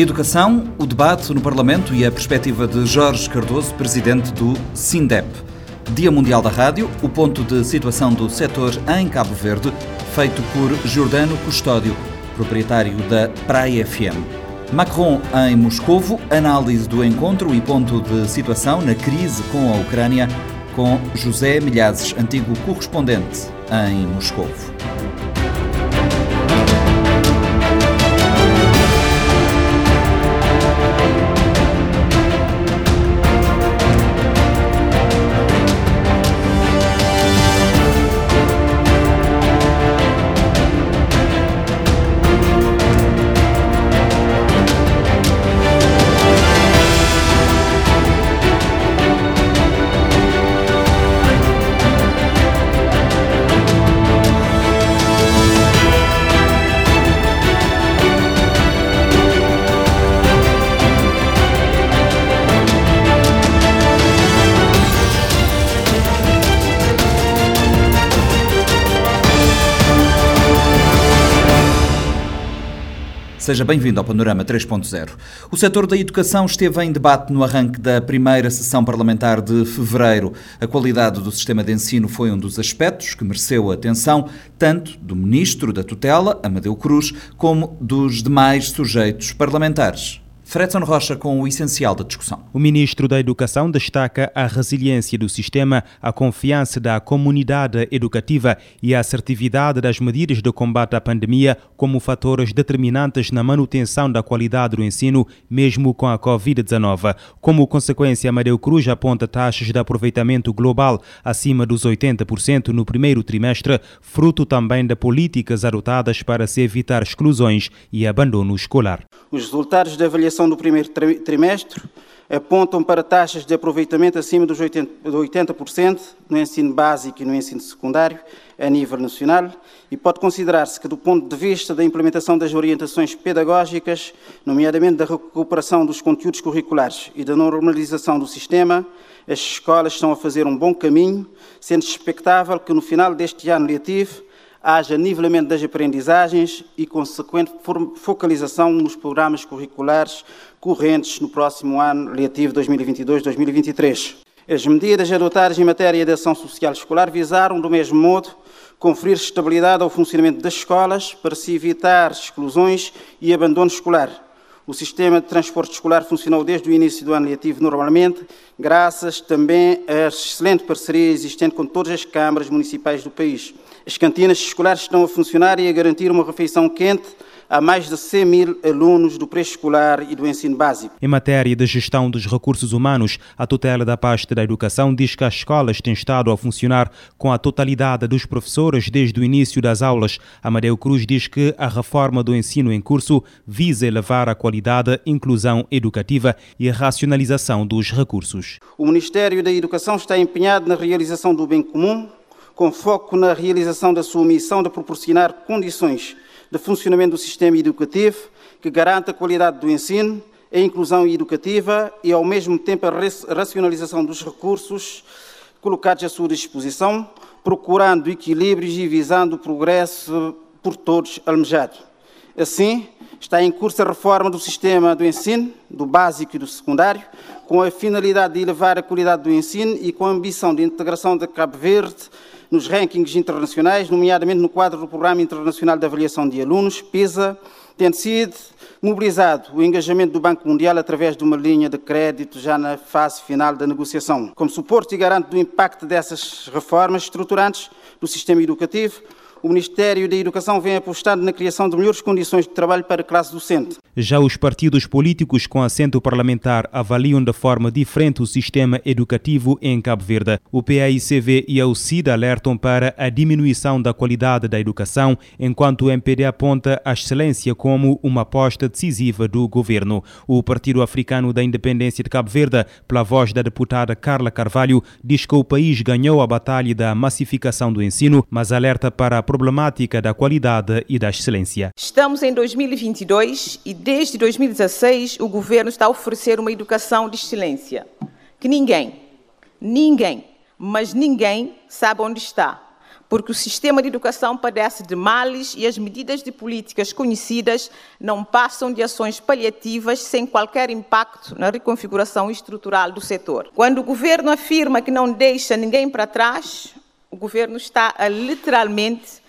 Educação, o debate no Parlamento e a perspectiva de Jorge Cardoso, presidente do SINDEP. Dia Mundial da Rádio, o ponto de situação do setor em Cabo Verde, feito por Jordano Custódio, proprietário da Praia FM. Macron em Moscovo, análise do encontro e ponto de situação na crise com a Ucrânia, com José Milhazes, antigo correspondente em Moscovo. Seja bem-vindo ao Panorama 3.0. O setor da educação esteve em debate no arranque da primeira sessão parlamentar de fevereiro. A qualidade do sistema de ensino foi um dos aspectos que mereceu a atenção tanto do ministro da tutela, Amadeu Cruz, como dos demais sujeitos parlamentares. Fredson Rocha com o essencial da discussão. O ministro da Educação destaca a resiliência do sistema, a confiança da comunidade educativa e a assertividade das medidas de combate à pandemia como fatores determinantes na manutenção da qualidade do ensino, mesmo com a Covid-19. Como consequência, Amadeu Cruz aponta taxas de aproveitamento global acima dos 80% no primeiro trimestre, fruto também de políticas adotadas para se evitar exclusões e abandono escolar. Os resultados da avaliação do primeiro trimestre apontam para taxas de aproveitamento acima dos 80% no ensino básico e no ensino secundário a nível nacional e pode considerar-se que, do ponto de vista da implementação das orientações pedagógicas, nomeadamente da recuperação dos conteúdos curriculares e da normalização do sistema, as escolas estão a fazer um bom caminho, sendo expectável que no final deste ano letivo haja nivelamento das aprendizagens e consequente focalização nos programas curriculares correntes no próximo ano letivo 2022-2023. As medidas adotadas em matéria de ação social escolar visaram, do mesmo modo, conferir estabilidade ao funcionamento das escolas para se evitar exclusões e abandono escolar. O sistema de transporte escolar funcionou desde o início do ano letivo normalmente, graças também à excelente parceria existente com todas as câmaras municipais do país. As cantinas escolares estão a funcionar e a garantir uma refeição quente a mais de 100 mil alunos do pré-escolar e do ensino básico. Em matéria de gestão dos recursos humanos, a tutela da pasta da educação diz que as escolas têm estado a funcionar com a totalidade dos professores desde o início das aulas. Amadeu Cruz diz que a reforma do ensino em curso visa elevar a qualidade, inclusão educativa e a racionalização dos recursos. O Ministério da Educação está empenhado na realização do bem comum, com foco na realização da sua missão de proporcionar condições de funcionamento do sistema educativo que garanta a qualidade do ensino, a inclusão educativa e, ao mesmo tempo, a racionalização dos recursos colocados à sua disposição, procurando equilíbrios e visando o progresso por todos almejado. Assim, está em curso a reforma do sistema do ensino, do básico e do secundário, com a finalidade de elevar a qualidade do ensino e com a ambição de integração de Cabo Verde nos rankings internacionais, nomeadamente no quadro do Programa Internacional de Avaliação de Alunos, PISA, tendo sido mobilizado o engajamento do Banco Mundial através de uma linha de crédito já na fase final da negociação. Como suporte e garante do impacto dessas reformas estruturantes do sistema educativo, o Ministério da Educação vem apostando na criação de melhores condições de trabalho para a classe docente. Já os partidos políticos com assento parlamentar avaliam de forma diferente o sistema educativo em Cabo Verde. O PAICV e a UCID alertam para a diminuição da qualidade da educação, enquanto o MPD aponta a excelência como uma aposta decisiva do governo. O Partido Africano da Independência de Cabo Verde, pela voz da deputada Carla Carvalho, diz que o país ganhou a batalha da massificação do ensino, mas alerta para a problemática da qualidade e da excelência. Estamos em 2022 e desde 2016 o governo está a oferecer uma educação de excelência que ninguém, ninguém, mas ninguém sabe onde está. porque o sistema de educação padece de males e as medidas de políticas conhecidas não passam de ações paliativas sem qualquer impacto na reconfiguração estrutural do setor. Quando o governo afirma que não deixa ninguém para trás, o governo está a literalmente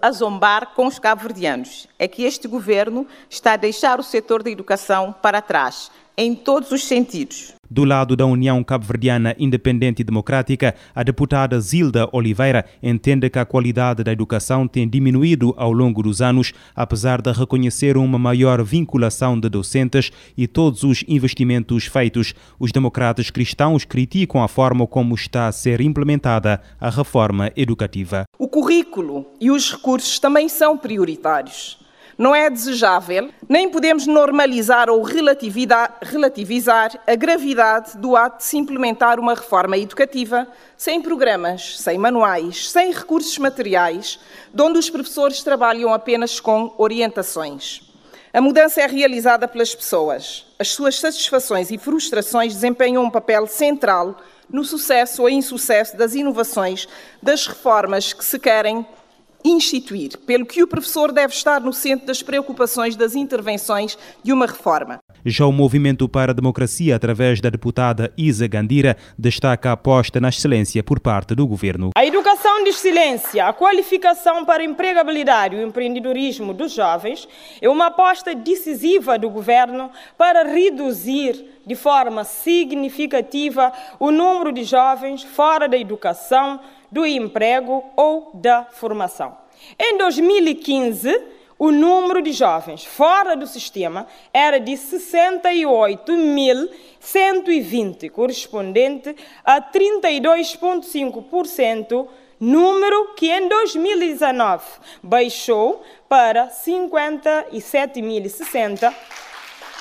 a zombar com os cabo-verdianos. É que este governo está a deixar o setor da educação para trás, em todos os sentidos. Do lado da União Cabo-Verdiana Independente e Democrática, a deputada Zilda Oliveira entende que a qualidade da educação tem diminuído ao longo dos anos, apesar de reconhecer uma maior vinculação de docentes e todos os investimentos feitos. Os democratas cristãos criticam a forma como está a ser implementada a reforma educativa. O currículo e os recursos também são prioritários não é desejável, nem podemos normalizar ou relativizar a gravidade do ato de se implementar uma reforma educativa sem programas, sem manuais, sem recursos materiais, de onde os professores trabalham apenas com orientações. A mudança é realizada pelas pessoas. As suas satisfações e frustrações desempenham um papel central no sucesso ou insucesso das inovações, das reformas que se querem instituir, pelo que o professor deve estar no centro das preocupações das intervenções de uma reforma. Já o Movimento para a Democracia, através da deputada Isa Gandira, destaca a aposta na excelência por parte do governo. A educação de excelência, a qualificação para a empregabilidade e o empreendedorismo dos jovens é uma aposta decisiva do governo para reduzir de forma significativa o número de jovens fora da educação, do emprego ou da formação. Em 2015, o número de jovens fora do sistema era de 68.120, correspondente a 32,5%, número que em 2019 baixou para 57.060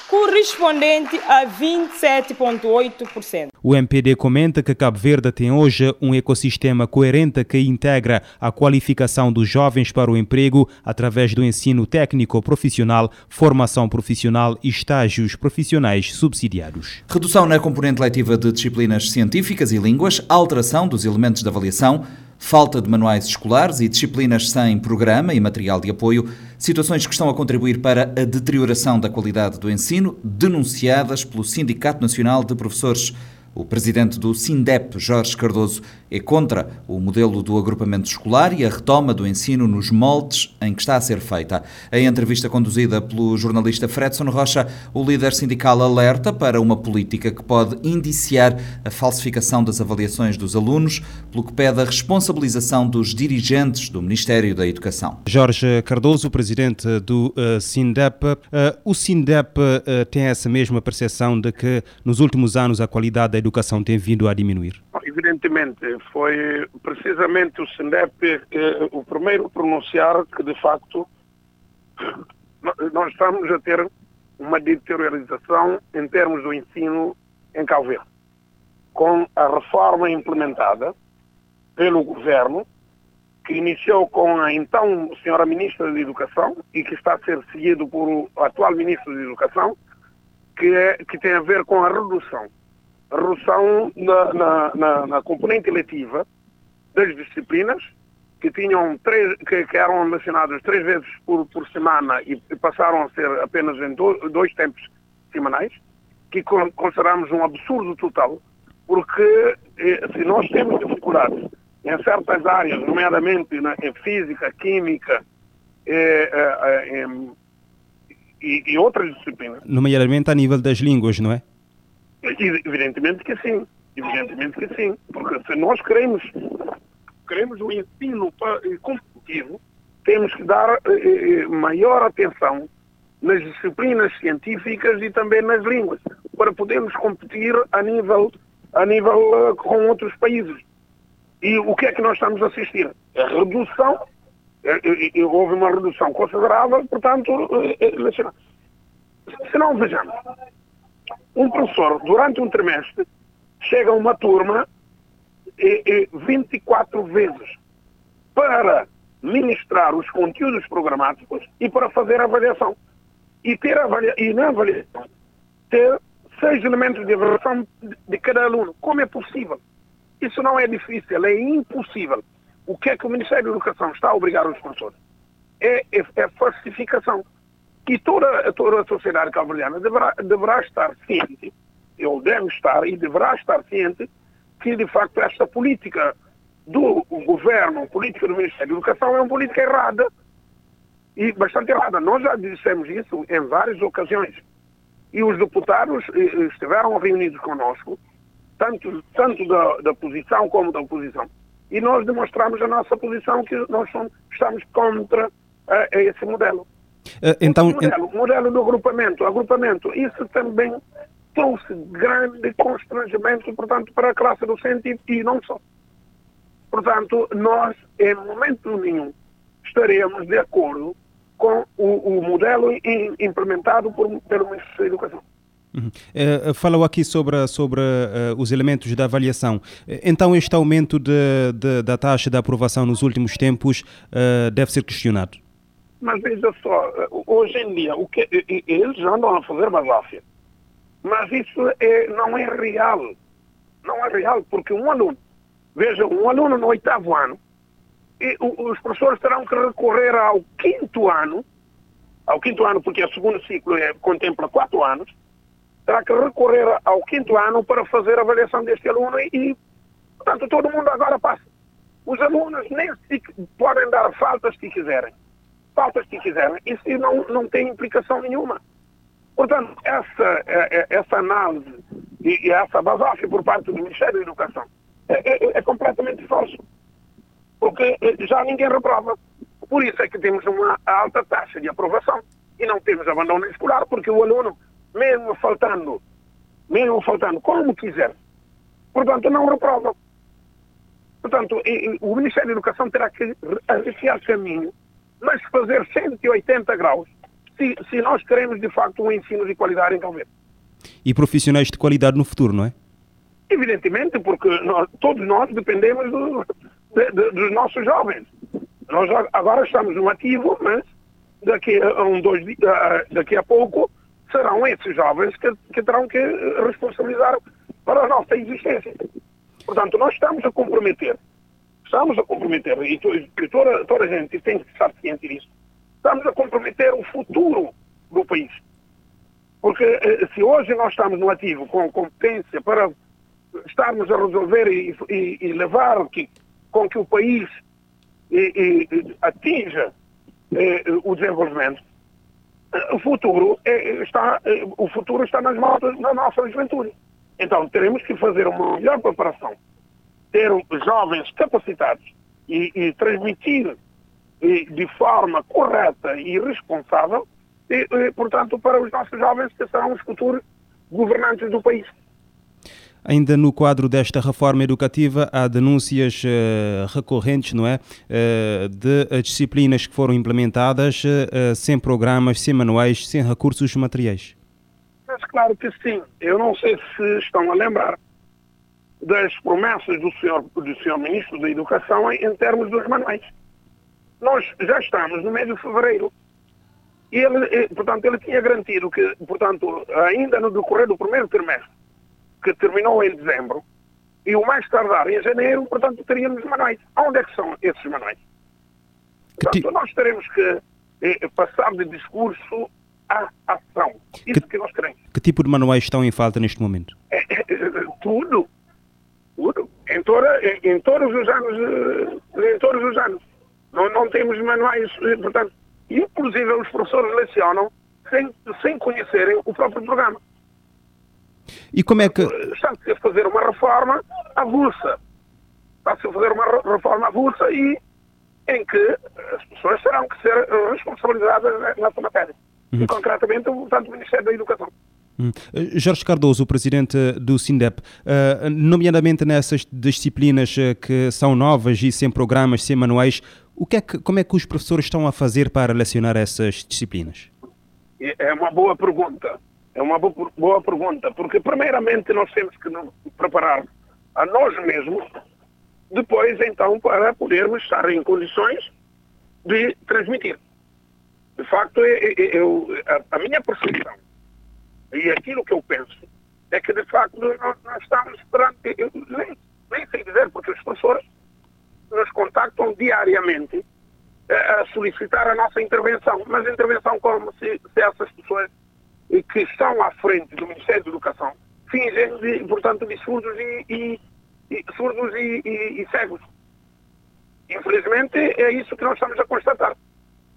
correspondente a 27,8%. O MPD comenta que Cabo Verde tem hoje um ecossistema coerente que integra a qualificação dos jovens para o emprego através do ensino técnico profissional, formação profissional e estágios profissionais subsidiados. Redução na componente letiva de disciplinas científicas e línguas, alteração dos elementos de avaliação, falta de manuais escolares e disciplinas sem programa e material de apoio, situações que estão a contribuir para a deterioração da qualidade do ensino, denunciadas pelo Sindicato Nacional de Professores. O presidente do SINDEP, Jorge Cardoso, é contra o modelo do agrupamento escolar e a retoma do ensino nos moldes em que está a ser feita. Em entrevista conduzida pelo jornalista Fredson Rocha, o líder sindical alerta para uma política que pode indiciar a falsificação das avaliações dos alunos, pelo que pede a responsabilização dos dirigentes do Ministério da Educação. Jorge Cardoso, presidente do uh, SINDEP. Uh, o SINDEP uh, tem essa mesma percepção de que nos últimos anos a qualidade da educação tem vindo a diminuir? Evidentemente, foi precisamente o SINDEP o primeiro a pronunciar que, de facto, nós estamos a ter uma deteriorização em termos do ensino em Cabo. Com a reforma implementada pelo governo, que iniciou com a então senhora Ministra da Educação e que está a ser seguido por o atual Ministro da Educação, que, é, que tem a ver com a redução redução na, na, na, na, componente eletiva das disciplinas que tinham três, que, que eram mencionadas três vezes por, por semana e, e, passaram a ser apenas em do, dois tempos semanais, que consideramos um absurdo total, porque eh, se nós temos dificuldades em certas áreas, nomeadamente na, em física, química eh, eh, e, e outras disciplinas. Nomeadamente a nível das línguas, não é? Evidentemente que sim, evidentemente que sim, porque se nós queremos, queremos o ensino eh, competitivo, temos que dar eh, eh, maior atenção nas disciplinas científicas e também nas línguas, para podermos competir a nível, a nível uh, com outros países. E o que é que nós estamos a assistir? A redução, houve uma redução considerável, portanto. Se não, vejamos, um professor, durante um trimestre, chega a uma turma e, e 24 vezes para ministrar os conteúdos programáticos e para fazer avaliação. E, ter avalia e na avaliação ter seis elementos de avaliação de cada aluno. Como é possível? Isso não é difícil, é impossível. o que é que o Ministério da Educação está a obrigar os professores? É, é, é falsificação. E toda, toda a sociedade calvariana deverá, deverá estar ciente, ou deve estar e deverá estar ciente, que de facto esta política do governo, política do Ministério da Educação é uma política errada e bastante errada. Nós já dissemos isso em várias ocasiões. E os deputados eh, eh, estiveram reunidos conosco, tanto, tanto da, da posição como da oposição. E nós demonstramos a nossa posição que nós somos, estamos contra uh, esse modelo. Uh, então, modelo, modelo do agrupamento. Agrupamento, isso também trouxe grande constrangimento, portanto, para a classe docente e, e não só. Portanto, nós, em momento nenhum, estaremos de acordo com o, o modelo implementado por, pelo Ministério da Educação. Uhum. Uh, falou aqui sobre, sobre uh, os elementos da avaliação. Então, este aumento de, de, da taxa de aprovação nos últimos tempos uh, deve ser questionado? Mas veja só, hoje em dia, o que, eles andam a fazer basáfia. Mas isso é, não é real. Não é real, porque um aluno, veja, um aluno no oitavo ano, e os professores terão que recorrer ao quinto ano, ao quinto ano, porque o segundo ciclo é, contempla quatro anos, terá que recorrer ao quinto ano para fazer a avaliação deste aluno e, portanto, todo mundo agora passa. Os alunos nem se podem dar faltas se quiserem. Faltas se quiserem. Isso não, não tem implicação nenhuma. Portanto, essa, é, é, essa análise e essa basáfia por parte do Ministério da Educação é, é, é completamente falso porque eh, já ninguém reprova. Por isso é que temos uma alta taxa de aprovação e não temos abandono escolar, porque o aluno, mesmo faltando, mesmo faltando como quiser, portanto, não reprova. Portanto, o Ministério da Educação terá que arriscar caminho, mas fazer 180 graus, se, se nós queremos, de facto, um ensino de qualidade em Cabo E profissionais de qualidade no futuro, não é? Evidentemente, porque nós, todos nós dependemos do, de, de, dos nossos jovens. Nós agora estamos no ativo, mas daqui a, um, dois, daqui a pouco serão esses jovens que, que terão que responsabilizar para a nossa existência. Portanto, nós estamos a comprometer, estamos a comprometer, e, toda, toda a gente tem que estar ciente disso, estamos a comprometer o futuro do país. Porque eh, se hoje nós estamos no ativo com competência para estarmos a resolver e, e, e levar que com que o país e, atinja eh, o desenvolvimento, o futuro, é, está, eh, o futuro está nas mãos da nossa juventude. Então, teremos que fazer uma melhor preparação, ter jovens capacitados e, e transmitir de forma correta e responsável, e, portanto, para os nossos jovens que serão os futuros governantes do país. Ainda no quadro desta reforma educativa, há denúncias uh, recorrentes, não é? Uh, de disciplinas que foram implementadas uh, sem programas, sem manuais, sem recursos materiais. Mas claro que sim. Eu não sei se estão a lembrar das promessas do senhor, do senhor Ministro da Educação em, em termos dos manuais. Nós já estamos no mês de fevereiro. E ele, portanto, ele tinha garantido que, portanto, ainda no decorrer do primeiro trimestre, que terminou em dezembro, e o mais tardar em janeiro, portanto, teríamos manuais. Onde é que são esses manuais? Portanto, nós teremos que eh, passar de discurso à ação. Isso que, que, nós queremos. Que tipo de manuais estão em falta neste momento? É, é, tudo. Em, toda, em, em, todos os anos. Eh, em todos os anos. Não, não temos manuais, eh, portanto, inclusive os professores lecionam sem, sem conhecerem o próprio programa. E como é que. Está-se a fazer uma reforma avulsa. Está-se a fazer uma reforma avulsa e em que as pessoas terão que ser responsabilizadas nessa matéria. Uhum. E, concretamente, portanto, o Ministério da Educação. Hum. Jorge Cardoso, o presidente do SINDEP, uh, nomeadamente nessas disciplinas que são novas e sem programas, sem manuais, o que é que, como é que os professores estão a fazer para lecionar essas disciplinas? É uma boa pergunta. É uma boa pergunta, porque primeiramente nós temos que nos preparar a nós mesmos, depois então para podermos estar em condições de transmitir. De facto, eu, a, minha percepção e aquilo que eu penso é que de facto nós, nós estamos esperando, eu nem, nem sei dizer, porque os professores nos contactam diariamente a solicitar a nossa intervenção, mas intervenção como se, se essas pessoas que estão à frente do Ministério da Educação fingem, de, portanto, de surdos e, e, e surdos e, e, cegos. Infelizmente, é isso que nós estamos a constatar.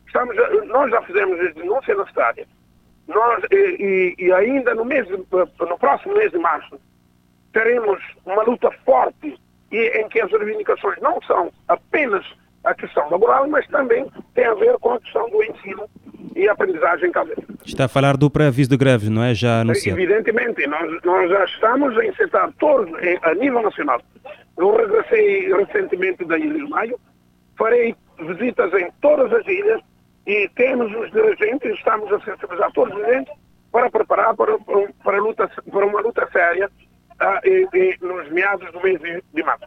Estamos a, nós já fizemos as denúncias necessárias. Nós, e, e, ainda no, mês, no próximo mês de março, teremos uma luta forte e em que as reivindicações não são apenas a questão laboral, mas também tem a ver com a questão do ensino e aprendizagem caseira. Está a falar do pré-aviso de greves, não é? Já anunciado. Evidentemente, nós, nós já estamos a insetar todos a nível nacional. Eu regressei recentemente da Ilha de Maio, farei visitas em todas as ilhas e temos os dirigentes, estamos a sensibilizar todos os dirigentes para preparar para, para, luta, para uma luta séria uh, e, e nos meados do mês de, de março.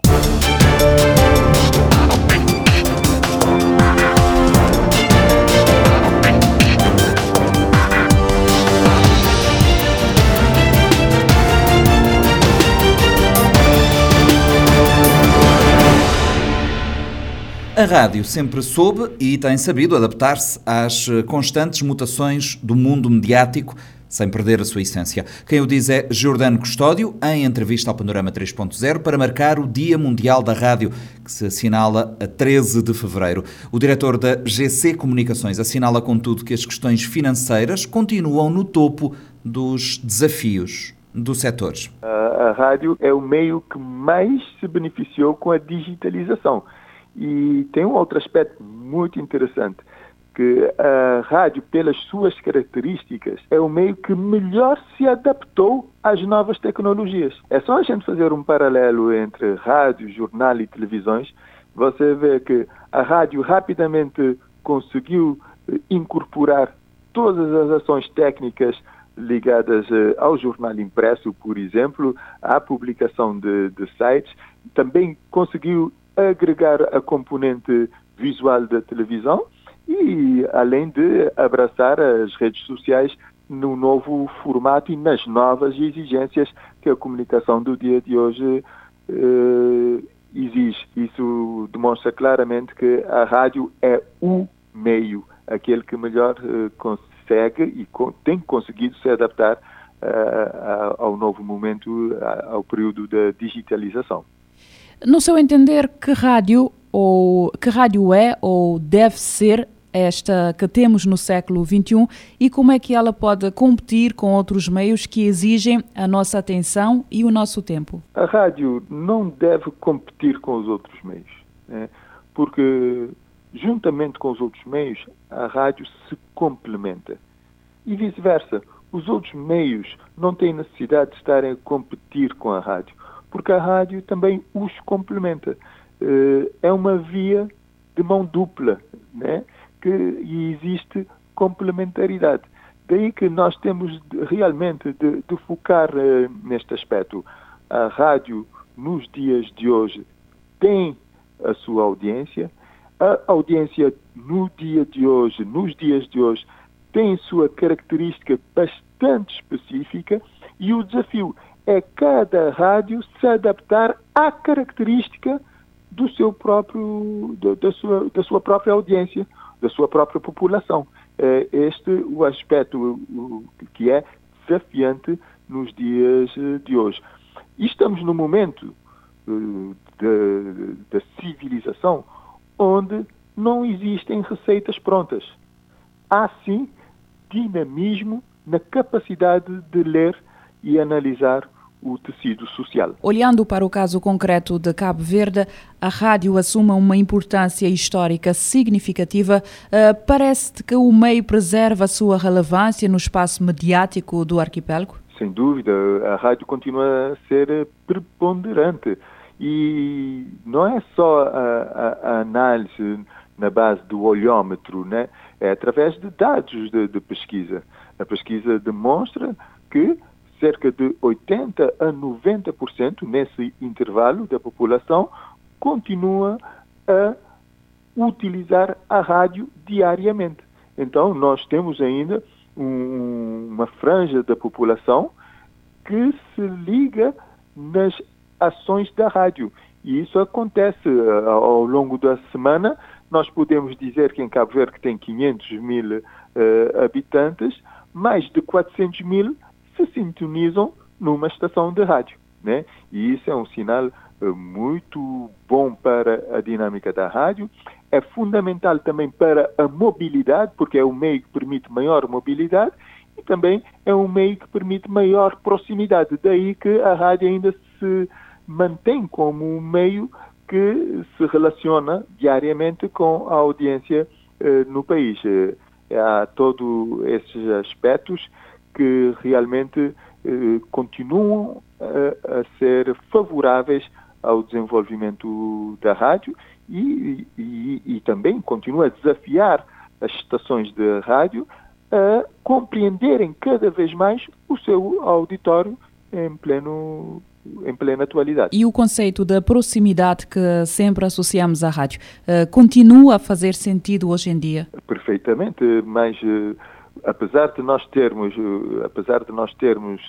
A rádio sempre soube e tem sabido adaptar-se às constantes mutações do mundo mediático sem perder a sua essência. Quem o diz é Jordano Custódio, em entrevista ao Panorama 3.0 para marcar o Dia Mundial da Rádio, que se assinala a 13 de fevereiro. O diretor da GC Comunicações assinala, contudo, que as questões financeiras continuam no topo dos desafios do setor. A, a rádio é o meio que mais se beneficiou com a digitalização. E tem um outro aspecto muito interessante que a rádio, pelas suas características, é o meio que melhor se adaptou às novas tecnologias. É só a gente fazer um paralelo entre rádio, jornal e televisões, você vê que a rádio rapidamente conseguiu eh, incorporar todas as ações técnicas ligadas eh, ao jornal impresso, por exemplo, à publicação de, de sites, também conseguiu agregar a componente visual da televisão e além de abraçar as redes sociais no novo formato e nas novas exigências que a comunicação do dia de hoje eh, exige. Isso demonstra claramente que a rádio é o meio, aquele que melhor eh, consegue e co tem conseguido se adaptar eh, ao novo momento, ao período da digitalização. No seu entender, que rádio ou que rádio é ou deve ser esta que temos no século XXI e como é que ela pode competir com outros meios que exigem a nossa atenção e o nosso tempo? A rádio não deve competir com os outros meios, né? porque juntamente com os outros meios, a rádio se complementa. E vice-versa, os outros meios não têm necessidade de estarem a competir com a rádio, porque a rádio também os complementa. Eh, é uma via de mão dupla, né? que existe complementaridade. Daí que nós temos realmente de, de focar uh, neste aspecto. A rádio, nos dias de hoje, tem a sua audiência. A audiência, no dia de hoje, nos dias de hoje, tem sua característica bastante específica e o desafio é cada rádio se adaptar à característica do seu próprio, da, sua, da sua própria audiência da sua própria população. É este o aspecto que é desafiante nos dias eh, de hoje. E estamos no momento da civilização onde não existem receitas prontas. Há sim dinamismo na capacidade de ler e analisar o tecido social. Olhando para o caso concreto de Cabo Verde, a rádio assume uma importância histórica significativa. Uh, Parece-te que o meio preserva a sua relevância no espaço mediático do arquipélago? Sem dúvida, a rádio continua a ser preponderante. E não é só a, a, a análise na base do olhômetro, né? é através de dados de, de pesquisa. A pesquisa demonstra que cerca de 80 a 90% nesse intervalo da população continua a utilizar a rádio diariamente. Então, nós temos ainda um, uma franja da população que se liga nas ações da rádio. E isso acontece uh, ao longo da semana. Nós podemos dizer que em Cabo Verde tem 500 mil uh, habitantes, mais de 400 mil se sintonizam numa estação de rádio. Né? E isso é um sinal uh, muito bom para a dinâmica da rádio. É fundamental também para a mobilidade, porque é um meio que permite maior mobilidade e também é um meio que permite maior proximidade. Daí que a rádio ainda se mantém como um meio que se relaciona diariamente com a audiência eh, no país. Eh, há todos esses aspectos que realmente eh, continuam a, a, ser favoráveis ao desenvolvimento da rádio e, e, e também continua a desafiar as estações de rádio a compreenderem cada vez mais o seu auditório em pleno em plena atualidade. E o conceito da proximidade que sempre associamos à rádio uh, continua a fazer sentido hoje em dia? Perfeitamente, mas uh, apesar de nós termos, uh, apesar de nós termos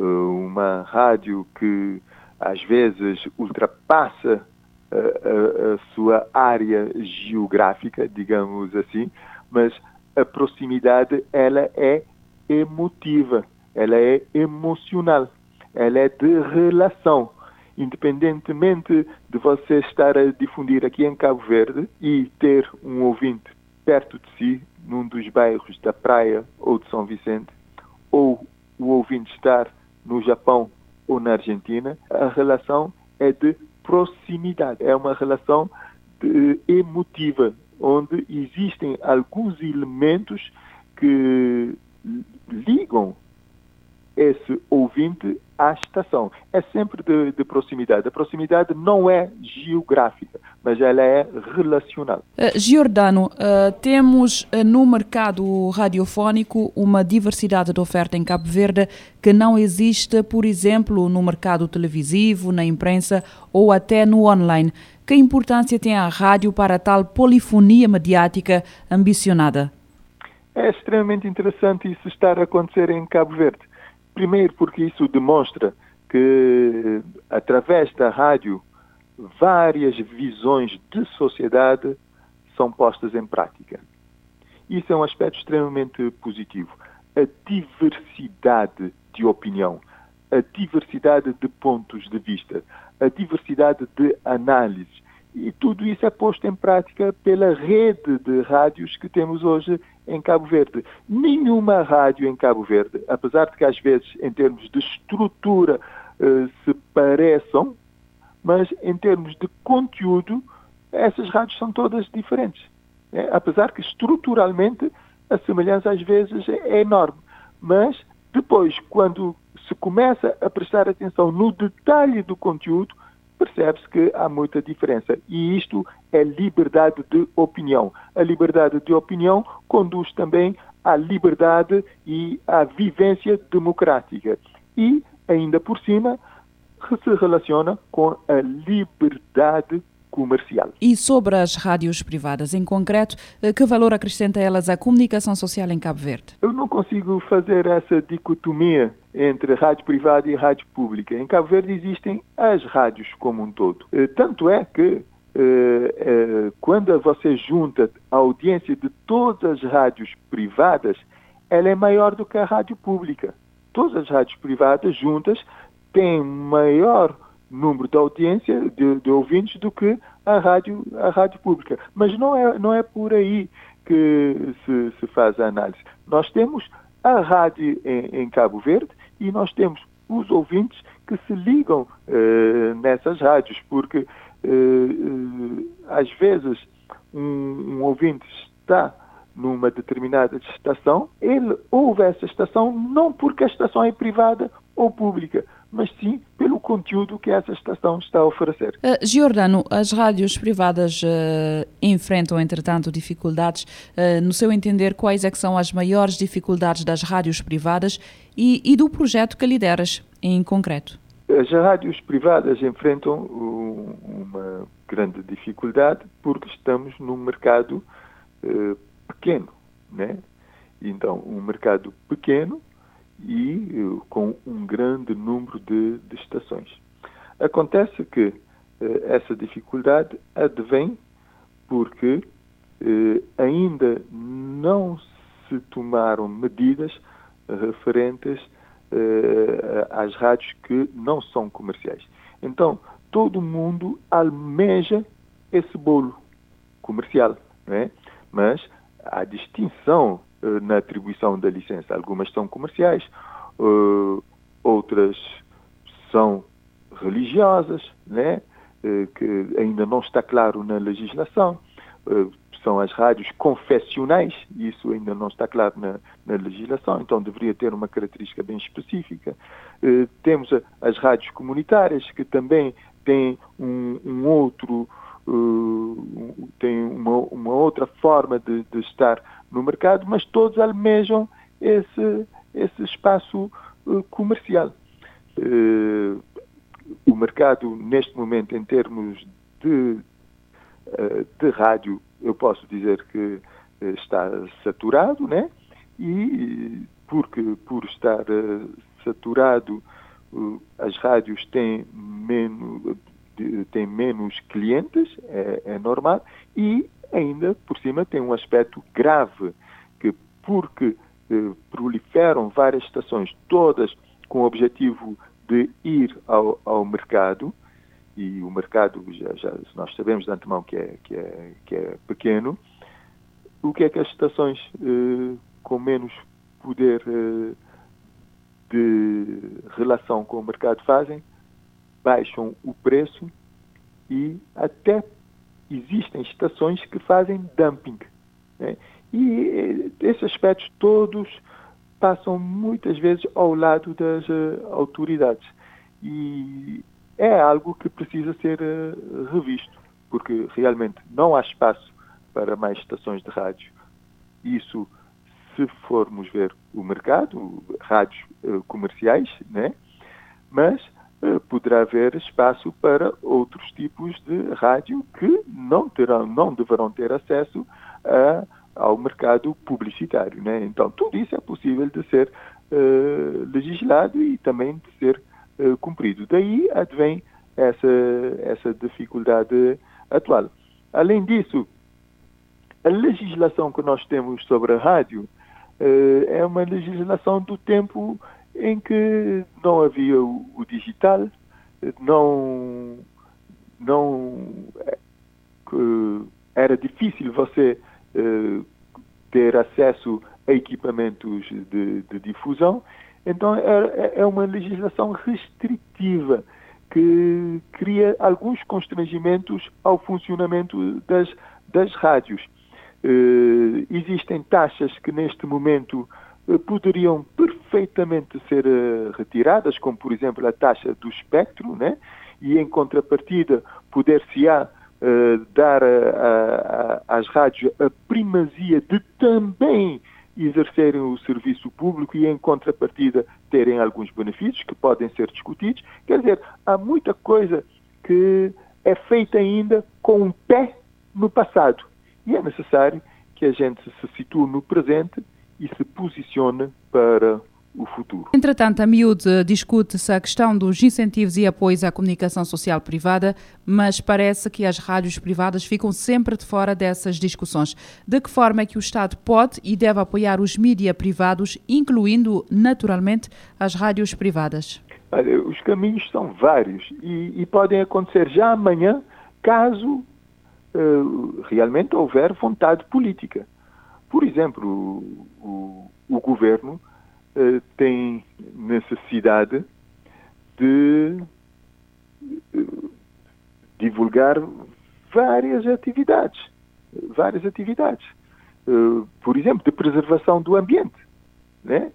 uma rádio que às vezes ultrapassa a, a, a sua área geográfica, digamos assim, mas a proximidade ela é emotiva, ela é emocional, ela é de relação. Independentemente de você estar a difundir aqui em Cabo Verde e ter um ouvinte perto de si, num dos bairros da Praia ou de São Vicente, ou o ouvinte estar no Japão ou na Argentina, a relação é de proximidade, é uma relação de, emotiva, onde existem alguns elementos que ligam esse ouvinte à estação. É sempre de, de, proximidade. A proximidade não é geográfica, mas ela é relacional. Uh, Giordano, uh, temos uh, no mercado radiofónico uma diversidade de oferta em Cabo Verde que não existe, por exemplo, no mercado televisivo, na imprensa ou até no online. Que importância tem a rádio para tal polifonia mediática ambicionada? É extremamente interessante isso estar a acontecer em Cabo Verde. Primeiro, porque isso demonstra que, através da rádio, várias visões de sociedade são postas em prática. Isso é um aspecto extremamente positivo. A diversidade de opinião, a diversidade de pontos de vista, a diversidade de análises. E tudo isso é posto em prática pela rede de rádios que temos hoje em Cabo Verde. Nenhuma rádio em Cabo Verde, apesar de que às vezes em termos de estrutura eh, se pareçam, mas em termos de conteúdo, essas rádios são todas diferentes. É? Apesar que estruturalmente a semelhança às vezes é enorme. Mas depois, quando se começa a prestar atenção no detalhe do conteúdo, percebe-se que há muita diferença. E isto é liberdade de opinião. A liberdade de opinião conduz também à liberdade e à vivência democrática. E, ainda por cima, se relaciona com a liberdade comercial. E sobre as rádios privadas em concreto, eh, que valor acrescenta elas à comunicação social em Cabo Verde? Eu não consigo fazer essa dicotomia entre rádio privada e rádio pública. Em Cabo Verde existem as rádios como um todo. Eh, tanto é que eh, quando você junta a audiência de todas as rádios privadas, ela é maior do que a rádio pública. Todas as rádios privadas juntas têm maior número de audiência de, de, ouvintes do que a rádio, a rádio pública. Mas não é, não é por aí que se, se faz a análise. Nós temos a rádio em, em, Cabo Verde e nós temos os ouvintes que se ligam eh, nessas rádios, porque eh, eh, às vezes um, um ouvinte está numa determinada estação, ele ouve essa estação não porque a estação é privada ou pública, mas sim pelo conteúdo que essa estação está a oferecer. Uh, Giordano, as rádios privadas uh, enfrentam, entretanto, dificuldades. Uh, no seu entender, quais é são as maiores dificuldades das rádios privadas e, e, do projeto que lideras em concreto? As rádios privadas enfrentam uma grande dificuldade porque estamos num mercado pequeno, né? Então, um mercado pequeno e com um grande número de, de estações. Acontece que essa dificuldade advém porque ainda não se tomaram medidas referentes às rádios que não são comerciais. Então, todo mundo almeja esse bolo comercial, é? mas há distinção na atribuição da licença. Algumas são comerciais, uh, outras são religiosas, né? Uh, que ainda não está claro na legislação. são as rádios confessionais, isso ainda não está claro na, na legislação, então deveria ter uma característica bem específica. temos as rádios comunitárias, que também têm um, um outro uh, têm uma, uma, outra forma de, de, estar no mercado, mas todos almejam esse, esse espaço uh, comercial. Uh, o mercado, neste momento, em termos de, de rádio, eu posso dizer que está saturado, né? E porque por estar saturado, as rádios têm menos, tem menos clientes, é, é, normal, e ainda por cima tem um aspecto grave, que porque eh, proliferam várias estações, todas com o objetivo de ir ao, ao mercado, e o mercado já, já, nós sabemos de antemão que é, que é, que é pequeno, o que é que as estações eh, com menos poder eh, de relação com o mercado fazem? Baixam o preço e até existem estações que fazem dumping. Né? E eh, esses aspectos todos passam muitas vezes ao lado das uh, autoridades. E é algo que precisa ser uh, revisto, porque realmente não há espaço para mais estações de rádio. Isso, se formos ver o mercado, rádios uh, comerciais, né? mas poderá haver espaço para outros tipos de rádio que não terão, não deverão ter acesso a, ao mercado publicitário, né? Então tudo isso é possível de ser uh, legislado e também de ser uh, cumprido. Daí advém essa essa dificuldade atual. Além disso, a legislação que nós temos sobre a rádio uh, é uma legislação do tempo em que não havia o, o digital, não, não era difícil você uh, ter acesso a equipamentos de, de difusão, então é, é uma legislação restritiva que cria alguns constrangimentos ao funcionamento das, das rádios. Uh, existem taxas que neste momento eh, poderiam perfeitamente ser uh, retiradas, como por exemplo a taxa do espectro, né? e em contrapartida poder-se-á uh, dar a, a, às rádios a primazia de também exercerem o serviço público e em contrapartida terem alguns benefícios que podem ser discutidos. Quer dizer, há muita coisa que é feita ainda com um pé no passado e é necessário que a gente se situe no presente e se posiciona para o futuro. Entretanto, a miúde discute-se a questão dos incentivos e apoios à comunicação social privada, mas parece que as rádios privadas ficam sempre de fora dessas discussões. De que forma é que o Estado pode e deve apoiar os mídias privados, incluindo, naturalmente, as rádios privadas? Olha, os caminhos são vários e, e podem acontecer já amanhã, caso uh, realmente houver vontade política. Por exemplo, o, o, o governo uh, tem necessidade de uh, divulgar várias atividades, várias atividades. Uh, por exemplo, de preservação do ambiente, né?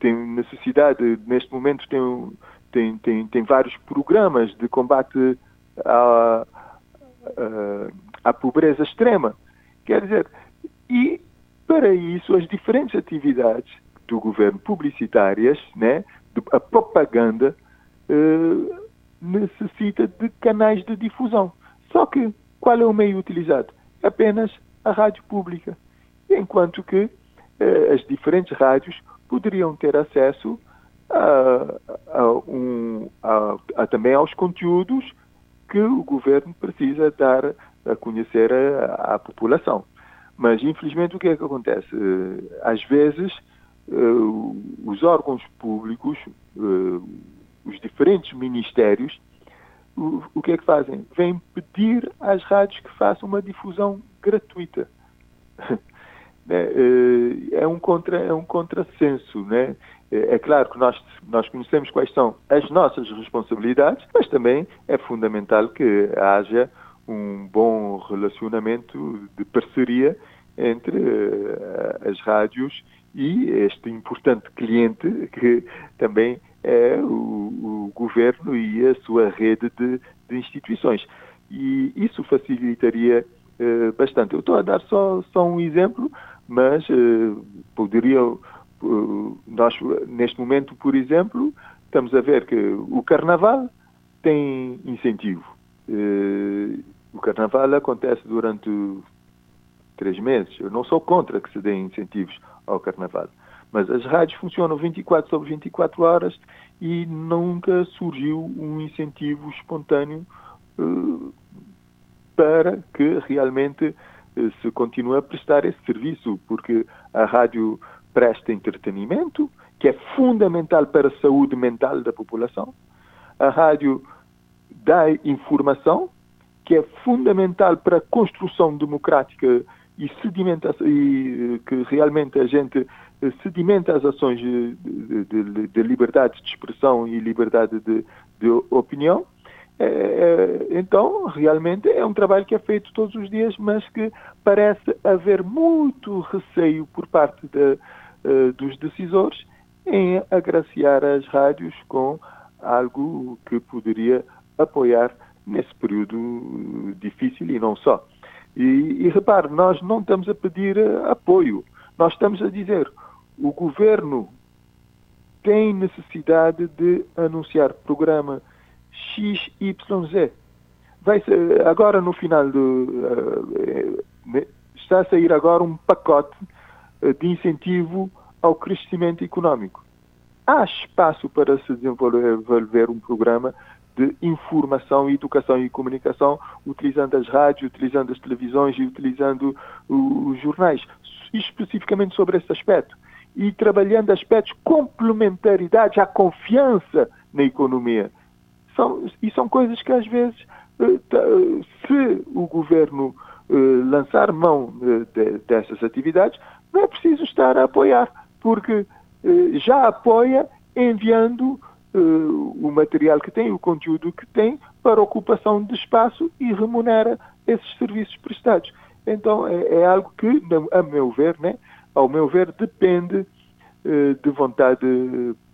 tem necessidade, neste momento tem, tem, tem, tem vários programas de combate à, à, à pobreza extrema. Quer dizer, e para isso as diferentes atividades do governo publicitárias, né, a propaganda, eh, necessita de canais de difusão. Só que qual é o meio utilizado? Apenas a rádio pública. Enquanto que eh, as diferentes rádios poderiam ter acesso a, a, um, a, também aos conteúdos que o governo precisa dar a conhecer à população. Mas, infelizmente, o que é que acontece? Eh, às vezes, eh, os órgãos públicos, eh, os diferentes ministérios, o que é que fazem? Vêm pedir às rádios que façam uma difusão gratuita. Né? É um, contra, é um contrassenso, né? É claro que nós, nós conhecemos quais são as nossas responsabilidades, mas também é fundamental que haja um bom relacionamento de parceria entre uh, as rádios e este importante cliente que também é o, o governo e a sua rede de, de instituições. E isso facilitaria uh, bastante. Eu estou a dar só, só um exemplo, mas uh, poderia. nós, neste momento, por exemplo, estamos a ver que o carnaval tem incentivo. O carnaval acontece durante três meses. Eu não sou contra que se deem incentivos ao carnaval. Mas as rádios funcionam 24 sobre 24 horas e nunca surgiu um incentivo espontâneo uh, para que realmente uh, se continue a prestar esse serviço, porque a rádio presta entretenimento, que é fundamental para a saúde mental da população. A rádio dá informação, que é fundamental para a construção democrática e, e que realmente a gente sedimenta as ações de, de, de liberdade de expressão e liberdade de, de opinião. É, é, então, realmente é um trabalho que é feito todos os dias, mas que parece haver muito receio por parte de, uh, dos decisores em agraciar as rádios com algo que poderia apoiar nesse período difícil e não só. E, e repare, nós não estamos a pedir uh, apoio, nós estamos a dizer o governo tem necessidade de anunciar programa XYZ. Vai ser, agora no final do. Uh, está a sair agora um pacote de incentivo ao crescimento econômico. Há espaço para se desenvolver um programa de informação, educação e comunicação, utilizando as rádios, utilizando as televisões e utilizando os jornais, especificamente sobre esse aspecto. E trabalhando aspectos complementaridade à confiança na economia. São, e são coisas que às vezes, eh, se o governo eh, lançar mão eh, dessas atividades, não é preciso estar a apoiar, porque já apoia enviando uh, o material que tem, o conteúdo que tem, para ocupação de espaço e remunera esses serviços prestados. Então é, é algo que, a meu ver, né, ao meu ver, depende uh, de vontade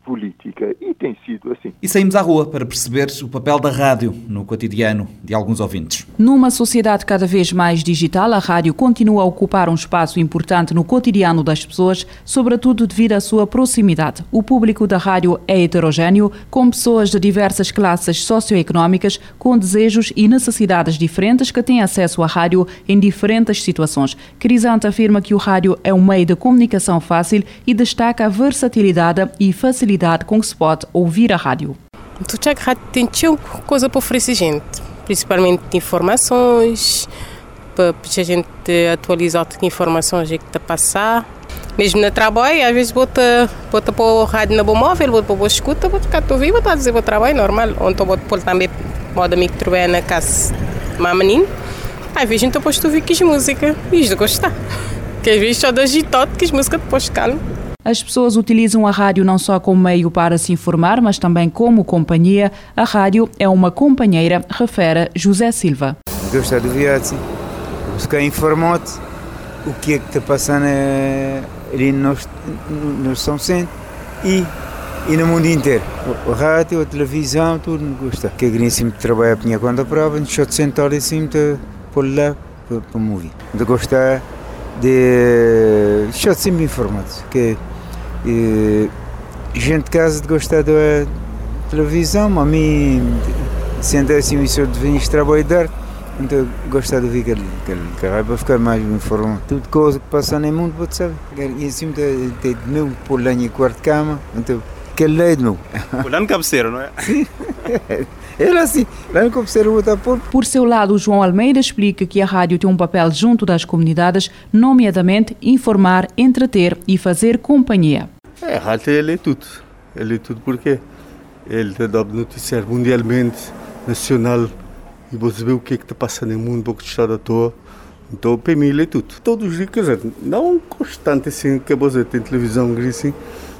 política. E tem sido assim. E saímos à rua para perceber o papel da rádio no cotidiano de alguns ouvintes. Numa sociedade cada vez mais digital, a rádio continua a ocupar um espaço importante no cotidiano das pessoas, sobretudo devido à sua proximidade. O público da rádio é heterogêneo, com pessoas de diversas classes socioeconómicas, com desejos e necessidades diferentes que têm acesso à rádio em diferentes situações. Crisante afirma que o rádio é um meio de comunicação fácil e destaca a versatilidade e facilidade facilidade com que se pode ouvir a rádio. O Tchak Rádio tem coisa para oferecer gente, principalmente informações, para a gente atualizar as informações que está a passar. Mesmo no trabalho, às vezes bota, bota para o rádio boa móvel, bota para a escuta, bota cá, estou viva, está a dizer o trabalho normal. Estou bota também, modo amigo que na casa, uma menina. Às vezes então posso ouvir que música e isto gostar. Que às vezes só da agitado que as músicas depois calma. As pessoas utilizam a rádio não só como meio para se informar, mas também como companhia. A rádio é uma companheira, refere José Silva. Gosto de viagem, buscar informar o que é que está passando eh, ali no, São Centro e, e no mundo inteiro. A rádio, a televisão, tudo me gosta. Que é sempre trabalho a minha conta própria, não estou sentado assim, por lá, para, para ouvir. De gostar de. Estou sempre informado. Que e, gente de casa de gostar da televisão, a mim, sendo assim, isso de vir trabalhar, então gostar de ver aquele, aquele caralho para ficar mais informado. Tudo coisa que passa no mundo, pode saber. E assim, tem meu por lá em quarto cama, então aquele lei não. Lá no cabeceiro, não é? Sim. Era assim, lá botar por. Por seu lado, João Almeida explica que a rádio tem um papel junto das comunidades, nomeadamente informar, entreter e fazer companhia. É, a rádio ele é tudo. Ele é tudo porque ele te dá noticiário mundialmente, nacional, e você vê o que é que está passando no mundo, um pouco de estado à toa. Então, para mim, ele é tudo. Todos os dias, quer dizer, não constante assim, que você tem televisão, assim,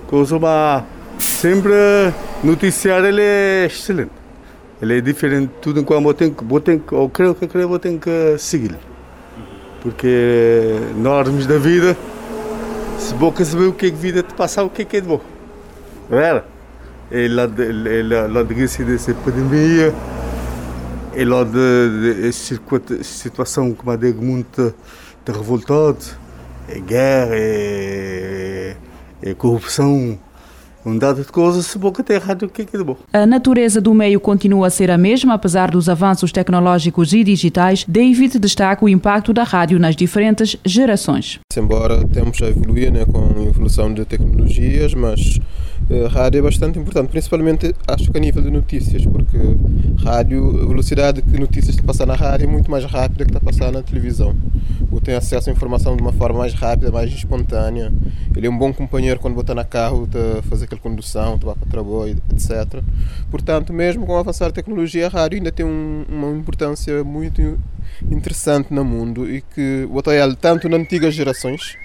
coisa, mas sempre noticiário ele é excelente. Ele é diferente tudo enquanto eu tenho, eu eu creio que eu tenho que seguir. Porque normas da vida, se você saber o que é que vida te passar, o que é que é de bom. Era? E lá de, de dessa pandemia, e lá de, de situação que me muito de revoltado, é guerra, é, é corrupção, um dado de coisas, se boca tem errado, o que é que é de bom? A natureza do meio continua a ser a mesma, apesar dos avanços tecnológicos e digitais. David destaca o impacto da rádio nas diferentes gerações. Embora temos a evoluir né, com a evolução de tecnologias, mas rádio é bastante importante, principalmente acho que a nível de notícias, porque rádio, a velocidade que notícias está passar na rádio é muito mais rápida que está a passar na televisão. Ou tem acesso à informação de uma forma mais rápida, mais espontânea. Ele é um bom companheiro quando está na carro, a fazer aquela condução, está para trabalho, etc. Portanto, mesmo com o avançar da tecnologia, a rádio ainda tem um, uma importância muito interessante no mundo e que o hotel, tanto nas antigas gerações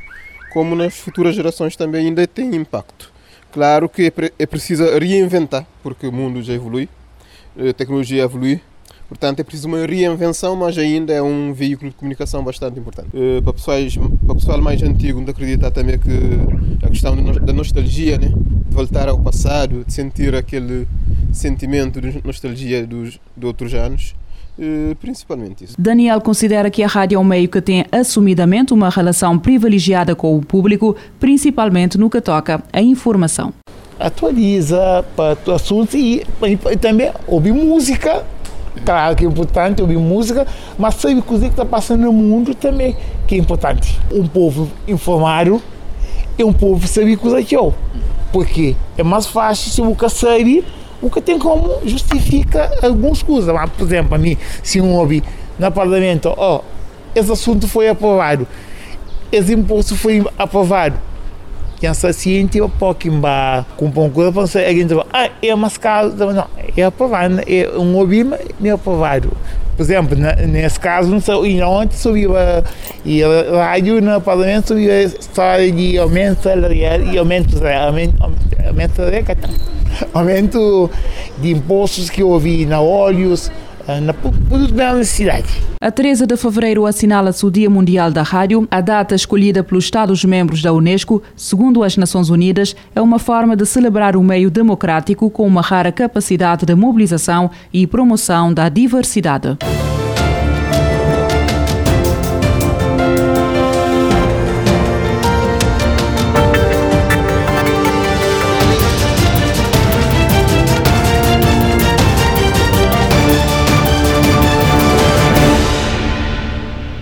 como nas futuras gerações também ainda tem impacto. Claro que é preciso reinventar, porque o mundo já evolui, a tecnologia evolui, portanto é preciso uma reinvenção, mas ainda é um veículo de comunicação bastante importante. Eh, para, pessoas, para o pessoal mais antigo, de acreditar também que a questão da nostalgia, né? de voltar ao passado, de sentir aquele sentimento de nostalgia dos, de outros anos, eh, principalmente isso. Daniel considera que a rádio é um meio que tem assumidamente uma relação privilegiada com o público, principalmente no que toca à informação. Atualiza para assuntos e, e também ouvir música. Claro que é importante ouvir música, mas saber o que está passando no mundo também, que é importante. Um povo informado é um povo saber coisa que é. Porque é mais fácil se você sabe o que tem como justifica algumas coisas. Mas, por exemplo, a mim, se um ouve no parlamento, oh, esse assunto foi aprovado, esse imposto foi aprovado, se ciente o com um coisa para você, alguém diz, ah, é mais caro, não, é aprovado, é um não é aprovado. Por exemplo, nesse caso, não sei, e ontem subiu a, e rádio no parlamento subiu a história de aumento salarial e aumento, aumento, aumento aumento de impostos que houve na óleos, eh, na da necessidade. A 13 de fevereiro assinala-se o Dia Mundial da Rádio. A data escolhida pelos Estados-membros da Unesco, segundo as Nações Unidas, é uma forma de celebrar o meio democrático com uma rara capacidade de mobilização e promoção da diversidade.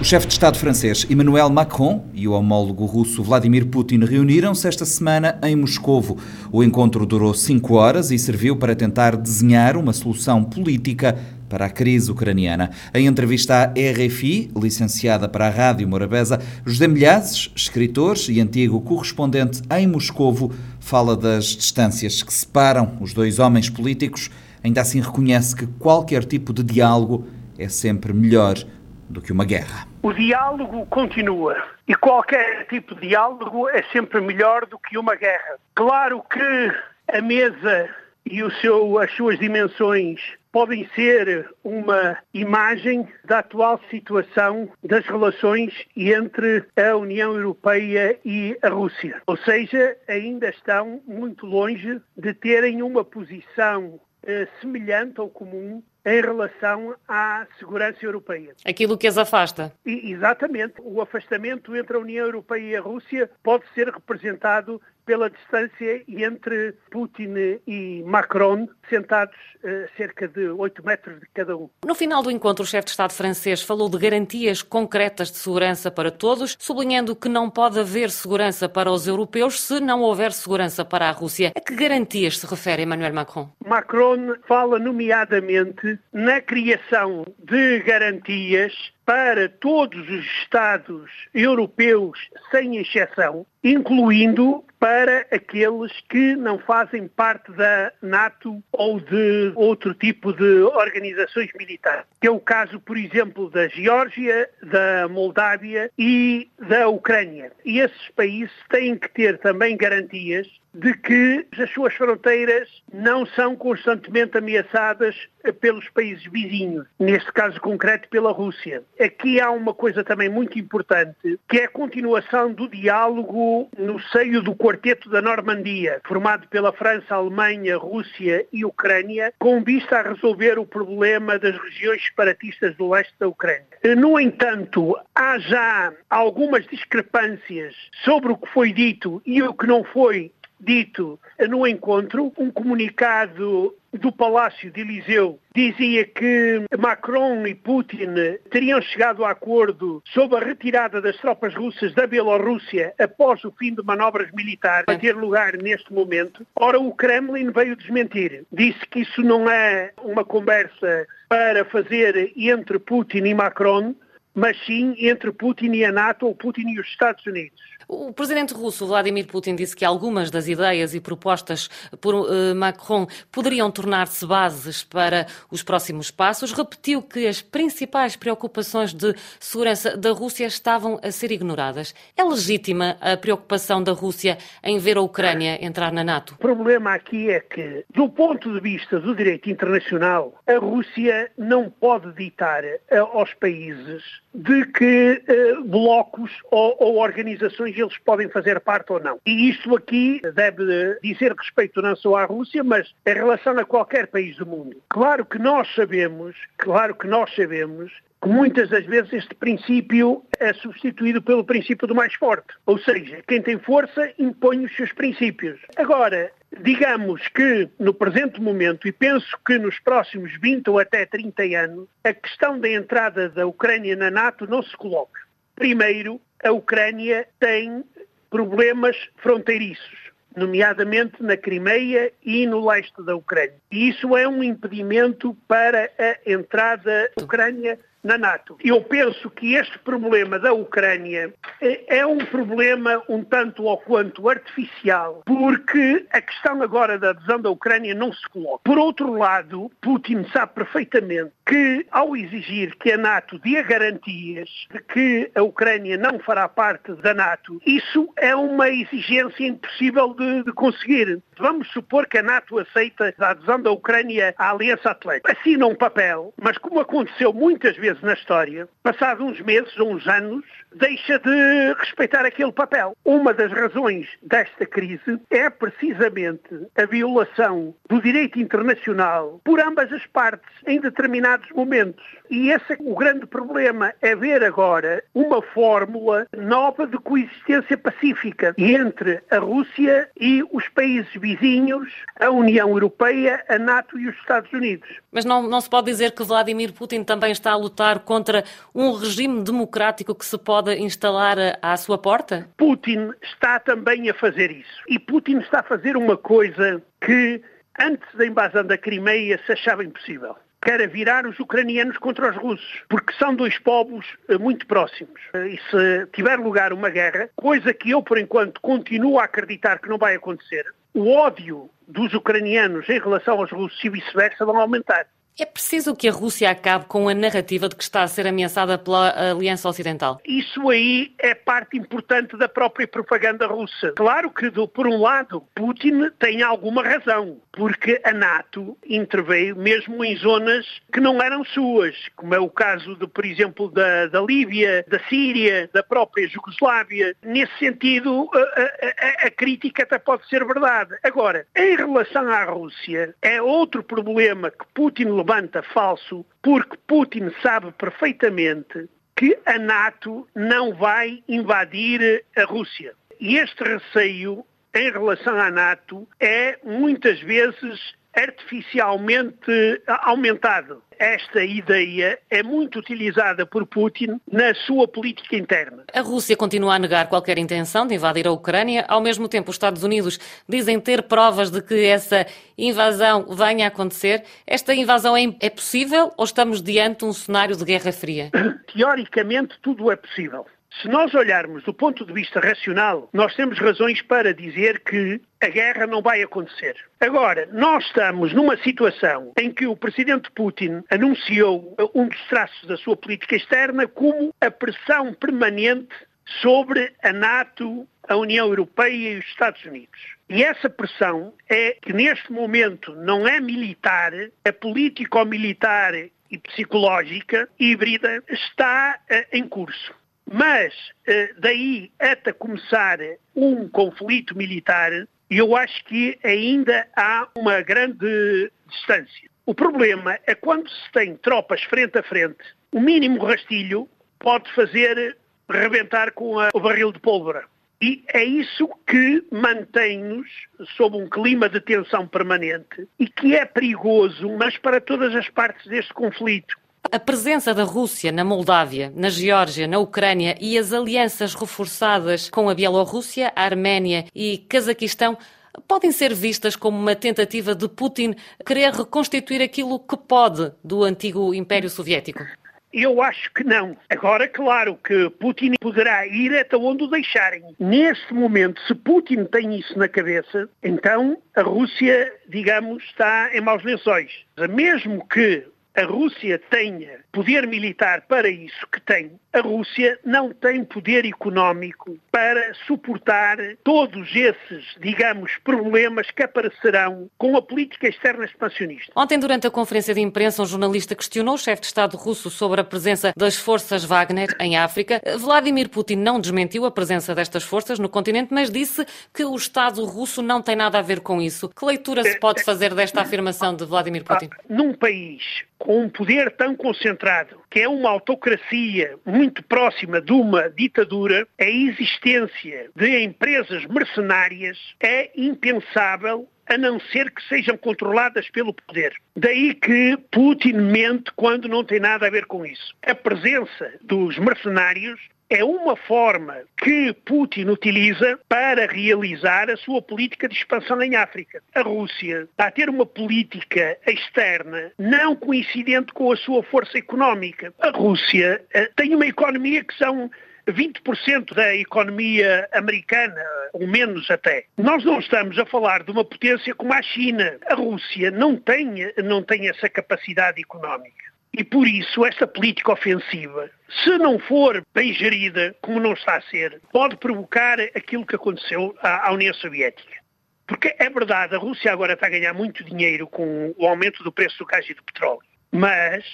O chefe de Estado francês Emmanuel Macron e o homólogo russo Vladimir Putin reuniram-se esta semana em Moscovo. O encontro durou cinco horas e serviu para tentar desenhar uma solução política para a crise ucraniana. Em entrevista à RFI, licenciada para a Rádio Morabeza, José Milhazes, escritor e antigo correspondente em Moscovo, fala das distâncias que separam os dois homens políticos. Ainda assim reconhece que qualquer tipo de diálogo é sempre melhor do que uma guerra. O diálogo continua e qualquer tipo de diálogo é sempre melhor do que uma guerra. Claro que a mesa e o seu, as suas dimensões podem ser uma imagem da atual situação das relações entre a União Europeia e a Rússia. Ou seja, ainda estão muito longe de terem uma posição eh, semelhante ou comum em relação à segurança europeia. Aquilo que as afasta. E, exatamente. O afastamento entre a União Europeia e a Rússia pode ser representado pela distância entre Putin e Macron, sentados a cerca de 8 metros de cada um. No final do encontro, o chefe de Estado francês falou de garantias concretas de segurança para todos, sublinhando que não pode haver segurança para os europeus se não houver segurança para a Rússia. A que garantias se refere Emmanuel Macron? Macron fala nomeadamente na criação de garantias para todos os Estados europeus, sem exceção, incluindo para aqueles que não fazem parte da NATO ou de outro tipo de organizações militares. Que é o caso, por exemplo, da Geórgia, da Moldávia e da Ucrânia. E esses países têm que ter também garantias de que as suas fronteiras não são constantemente ameaçadas pelos países vizinhos, neste caso concreto pela Rússia. Aqui há uma coisa também muito importante, que é a continuação do diálogo no seio do Quarteto da Normandia, formado pela França, Alemanha, Rússia e Ucrânia, com vista a resolver o problema das regiões separatistas do leste da Ucrânia. No entanto, há já algumas discrepâncias sobre o que foi dito e o que não foi dito no encontro, um comunicado do Palácio de Eliseu dizia que Macron e Putin teriam chegado a acordo sobre a retirada das tropas russas da Bielorrússia após o fim de manobras militares a ter lugar neste momento. Ora, o Kremlin veio desmentir. Disse que isso não é uma conversa para fazer entre Putin e Macron, mas sim entre Putin e a NATO ou Putin e os Estados Unidos. O presidente russo Vladimir Putin disse que algumas das ideias e propostas por uh, Macron poderiam tornar-se bases para os próximos passos. Repetiu que as principais preocupações de segurança da Rússia estavam a ser ignoradas. É legítima a preocupação da Rússia em ver a Ucrânia entrar na NATO? O problema aqui é que, do ponto de vista do direito internacional, a Rússia não pode ditar uh, aos países de que uh, blocos ou, ou organizações eles podem fazer parte ou não. E isto aqui deve dizer respeito não só à Rússia, mas em relação a qualquer país do mundo. Claro que nós sabemos, claro que nós sabemos que muitas das vezes este princípio é substituído pelo princípio do mais forte. Ou seja, quem tem força impõe os seus princípios. Agora, digamos que no presente momento, e penso que nos próximos 20 ou até 30 anos, a questão da entrada da Ucrânia na NATO não se coloca. Primeiro, a Ucrânia tem problemas fronteiriços, nomeadamente na Crimeia e no leste da Ucrânia. E isso é um impedimento para a entrada da Ucrânia na NATO. Eu penso que este problema da Ucrânia é um problema um tanto ou quanto artificial, porque a questão agora da adesão da Ucrânia não se coloca. Por outro lado, Putin sabe perfeitamente que, ao exigir que a NATO dê garantias de que a Ucrânia não fará parte da NATO, isso é uma exigência impossível de, de conseguir. Vamos supor que a NATO aceita a adesão da Ucrânia à Aliança Atlântica. Assina um papel, mas como aconteceu muitas vezes na história, passados uns meses ou uns anos, deixa de respeitar aquele papel. Uma das razões desta crise é precisamente a violação do direito internacional por ambas as partes em determinados momentos. E esse é o grande problema, é ver agora uma fórmula nova de coexistência pacífica entre a Rússia e os países vizinhos, a União Europeia, a NATO e os Estados Unidos. Mas não, não se pode dizer que Vladimir Putin também está a lutar contra um regime democrático que se pode instalar à sua porta? Putin está também a fazer isso. E Putin está a fazer uma coisa que antes da invasão da Crimeia se achava impossível que era virar os ucranianos contra os russos, porque são dois povos muito próximos. E se tiver lugar uma guerra, coisa que eu, por enquanto, continuo a acreditar que não vai acontecer, o ódio dos ucranianos em relação aos russos e vice-versa vão aumentar. É preciso que a Rússia acabe com a narrativa de que está a ser ameaçada pela Aliança Ocidental? Isso aí é parte importante da própria propaganda russa. Claro que, por um lado, Putin tem alguma razão, porque a NATO interveio mesmo em zonas que não eram suas, como é o caso, de, por exemplo, da, da Líbia, da Síria, da própria Jugoslávia. Nesse sentido, a, a, a crítica até pode ser verdade. Agora, em relação à Rússia, é outro problema que Putin levanta falso porque Putin sabe perfeitamente que a NATO não vai invadir a Rússia. E este receio em relação à NATO é muitas vezes artificialmente aumentado. Esta ideia é muito utilizada por Putin na sua política interna. A Rússia continua a negar qualquer intenção de invadir a Ucrânia. Ao mesmo tempo, os Estados Unidos dizem ter provas de que essa invasão venha a acontecer. Esta invasão é, é possível ou estamos diante de um cenário de guerra fria? Teoricamente, tudo é possível. Se nós olharmos do ponto de vista racional, nós temos razões para dizer que a guerra não vai acontecer. Agora, nós estamos numa situação em que o presidente Putin anunciou um dos traços da sua política externa como a pressão permanente sobre a NATO, a União Europeia e os Estados Unidos. E essa pressão é que neste momento não é militar, é político-militar e psicológica híbrida, está uh, em curso. Mas eh, daí até começar um conflito militar, eu acho que ainda há uma grande distância. O problema é quando se tem tropas frente a frente, o mínimo rastilho pode fazer rebentar com a, o barril de pólvora. E é isso que mantém-nos sob um clima de tensão permanente e que é perigoso, mas para todas as partes deste conflito. A presença da Rússia na Moldávia, na Geórgia, na Ucrânia e as alianças reforçadas com a Bielorrússia, a Arménia e Cazaquistão podem ser vistas como uma tentativa de Putin querer reconstituir aquilo que pode do antigo Império Soviético? Eu acho que não. Agora, claro que Putin poderá ir até onde o deixarem. Neste momento, se Putin tem isso na cabeça, então a Rússia, digamos, está em maus lençóis. Mesmo que a Rússia tenha poder militar para isso que tem, a Rússia não tem poder económico para suportar todos esses, digamos, problemas que aparecerão com a política externa expansionista. Ontem, durante a conferência de imprensa, um jornalista questionou o chefe de Estado russo sobre a presença das forças Wagner em África. Vladimir Putin não desmentiu a presença destas forças no continente, mas disse que o Estado russo não tem nada a ver com isso. Que leitura se pode fazer desta afirmação de Vladimir Putin? Ah, num país com um poder tão concentrado, que é uma autocracia muito próxima de uma ditadura, a existência de empresas mercenárias é impensável a não ser que sejam controladas pelo poder. Daí que Putin mente quando não tem nada a ver com isso. A presença dos mercenários é uma forma que Putin utiliza para realizar a sua política de expansão em África. A Rússia está a ter uma política externa não coincidente com a sua força económica. A Rússia eh, tem uma economia que são 20% da economia americana, ou menos até. Nós não estamos a falar de uma potência como a China. A Rússia não tem, não tem essa capacidade económica. E por isso, esta política ofensiva, se não for bem gerida, como não está a ser, pode provocar aquilo que aconteceu à, União Soviética. Porque é verdade, a Rússia agora está a ganhar muito dinheiro com o aumento do preço do gás e do petróleo. Mas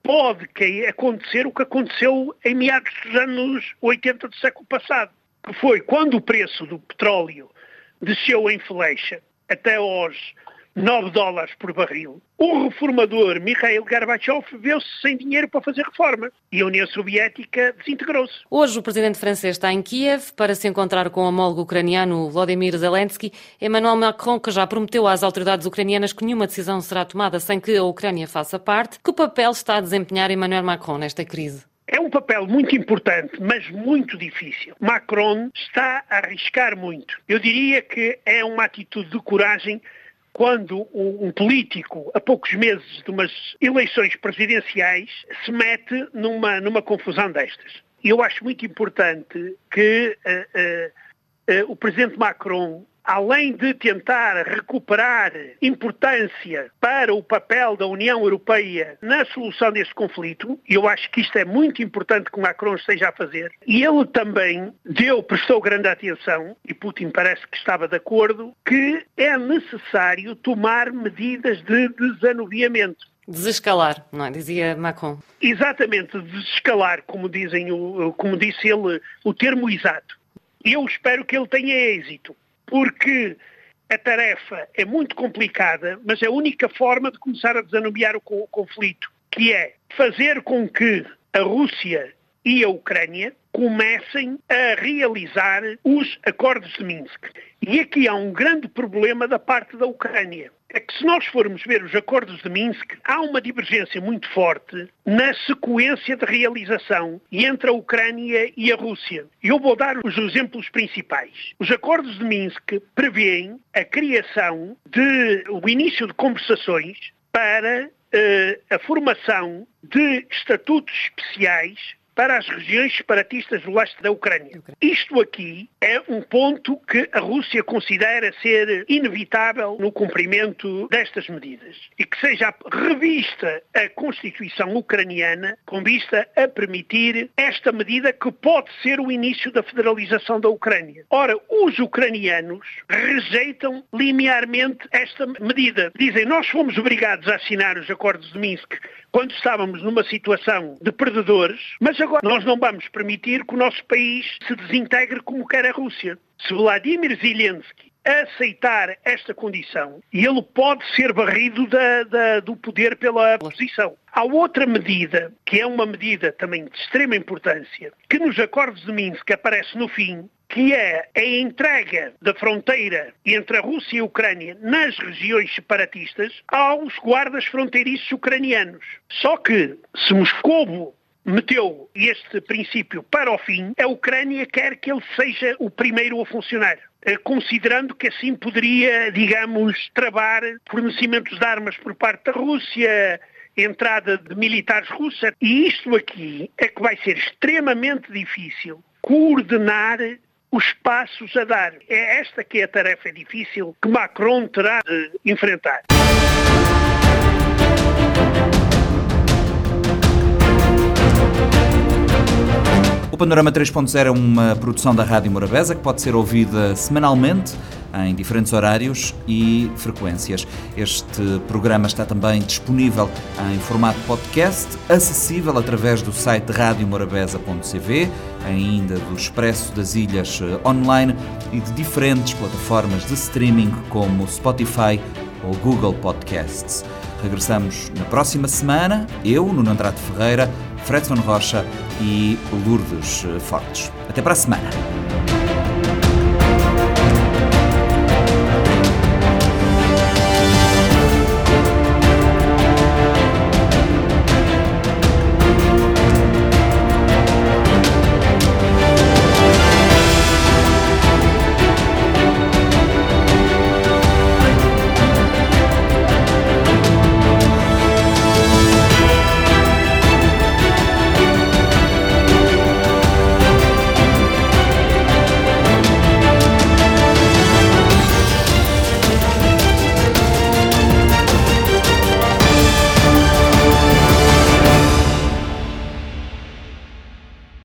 pode acontecer o que aconteceu em meados dos anos 80 do século passado, que foi quando o preço do petróleo desceu em flecha até aos 9 dólares por barril. O reformador Mikhail Gorbachev viu-se sem dinheiro para fazer reformas e a União Soviética desintegrou-se. Hoje o presidente francês está em Kiev para se encontrar com o homólogo ucraniano Vladimir Zelensky. Emmanuel Macron, que já prometeu às autoridades ucranianas que nenhuma decisão será tomada sem que a Ucrânia faça parte. Que papel está a desempenhar Emmanuel Macron nesta crise? É um papel muito importante, mas muito difícil. Macron está a arriscar muito. Eu diria que é uma atitude de coragem quando um político, a poucos meses de umas eleições presidenciais, se mete numa, numa confusão destas. E eu acho muito importante que uh, uh, uh, o presidente Macron além de tentar recuperar importância para o papel da União Europeia na solução deste conflito, e eu acho que isto é muito importante que Macron esteja a fazer, e ele também deu, prestou grande atenção, e Putin parece que estava de acordo, que é necessário tomar medidas de desanuviamento. Desescalar, não é? Dizia Macron. Exatamente, desescalar, como, dizem como disse ele, o termo exato. Eu espero que ele tenha êxito porque a tarefa é muito complicada, mas é a única forma de começar a desanuviar o conflito, que é fazer com que a Rússia e a Ucrânia comecem a realizar os acordos de Minsk. E aqui há um grande problema da parte da Ucrânia. É que se nós formos ver os acordos de Minsk, há uma divergência muito forte na sequência de realização entre a Ucrânia e a Rússia. Eu vou dar os exemplos principais. Os acordos de Minsk prevêem a criação de o início de conversações para uh, a formação de estatutos especiais para as regiões separatistas do leste da Ucrânia. Isto aqui é um ponto que a Rússia considera ser inevitável no cumprimento destas medidas e que seja revista a Constituição ucraniana com vista a permitir esta medida que pode ser o início da federalização da Ucrânia. Ora, os ucranianos rejeitam linearmente esta medida. Dizem, nós fomos obrigados a assinar os acordos de Minsk quando estávamos numa situação de perdedores, mas agora nós não vamos permitir que o nosso país se desintegre como quer a Rússia. Se Vladimir Zelensky aceitar esta condição, ele pode ser barrido da, da, do poder pela oposição. Há outra medida, que é uma medida também de extrema importância, que nos acordos de Minsk aparece no fim, que é a entrega da fronteira entre a Rússia e a Ucrânia nas regiões separatistas aos guardas fronteiriços ucranianos. Só que, se Moscou meteu este princípio para o fim, a Ucrânia quer que ele seja o primeiro a funcionar eh, considerando que assim poderia, digamos, travar fornecimentos de armas por parte da Rússia, entrada de militares russos. E isto aqui é que vai ser extremamente difícil coordenar os passos a dar. É esta que é a tarefa difícil que Macron terá de enfrentar. O Panorama 3.0 é uma produção da Rádio Morabeza que pode ser ouvida semanalmente em diferentes horários e frequências. Este programa está também disponível em formato podcast, acessível através do site radiomorabeza.cv, ainda do Expresso das Ilhas eh, online e de diferentes plataformas de streaming como Spotify ou Google Podcasts. Regressamos na próxima semana, eu, Nuno Andrade Ferreira, Fredson Rocha e Lourdes eh, Fortes. Até para a semana.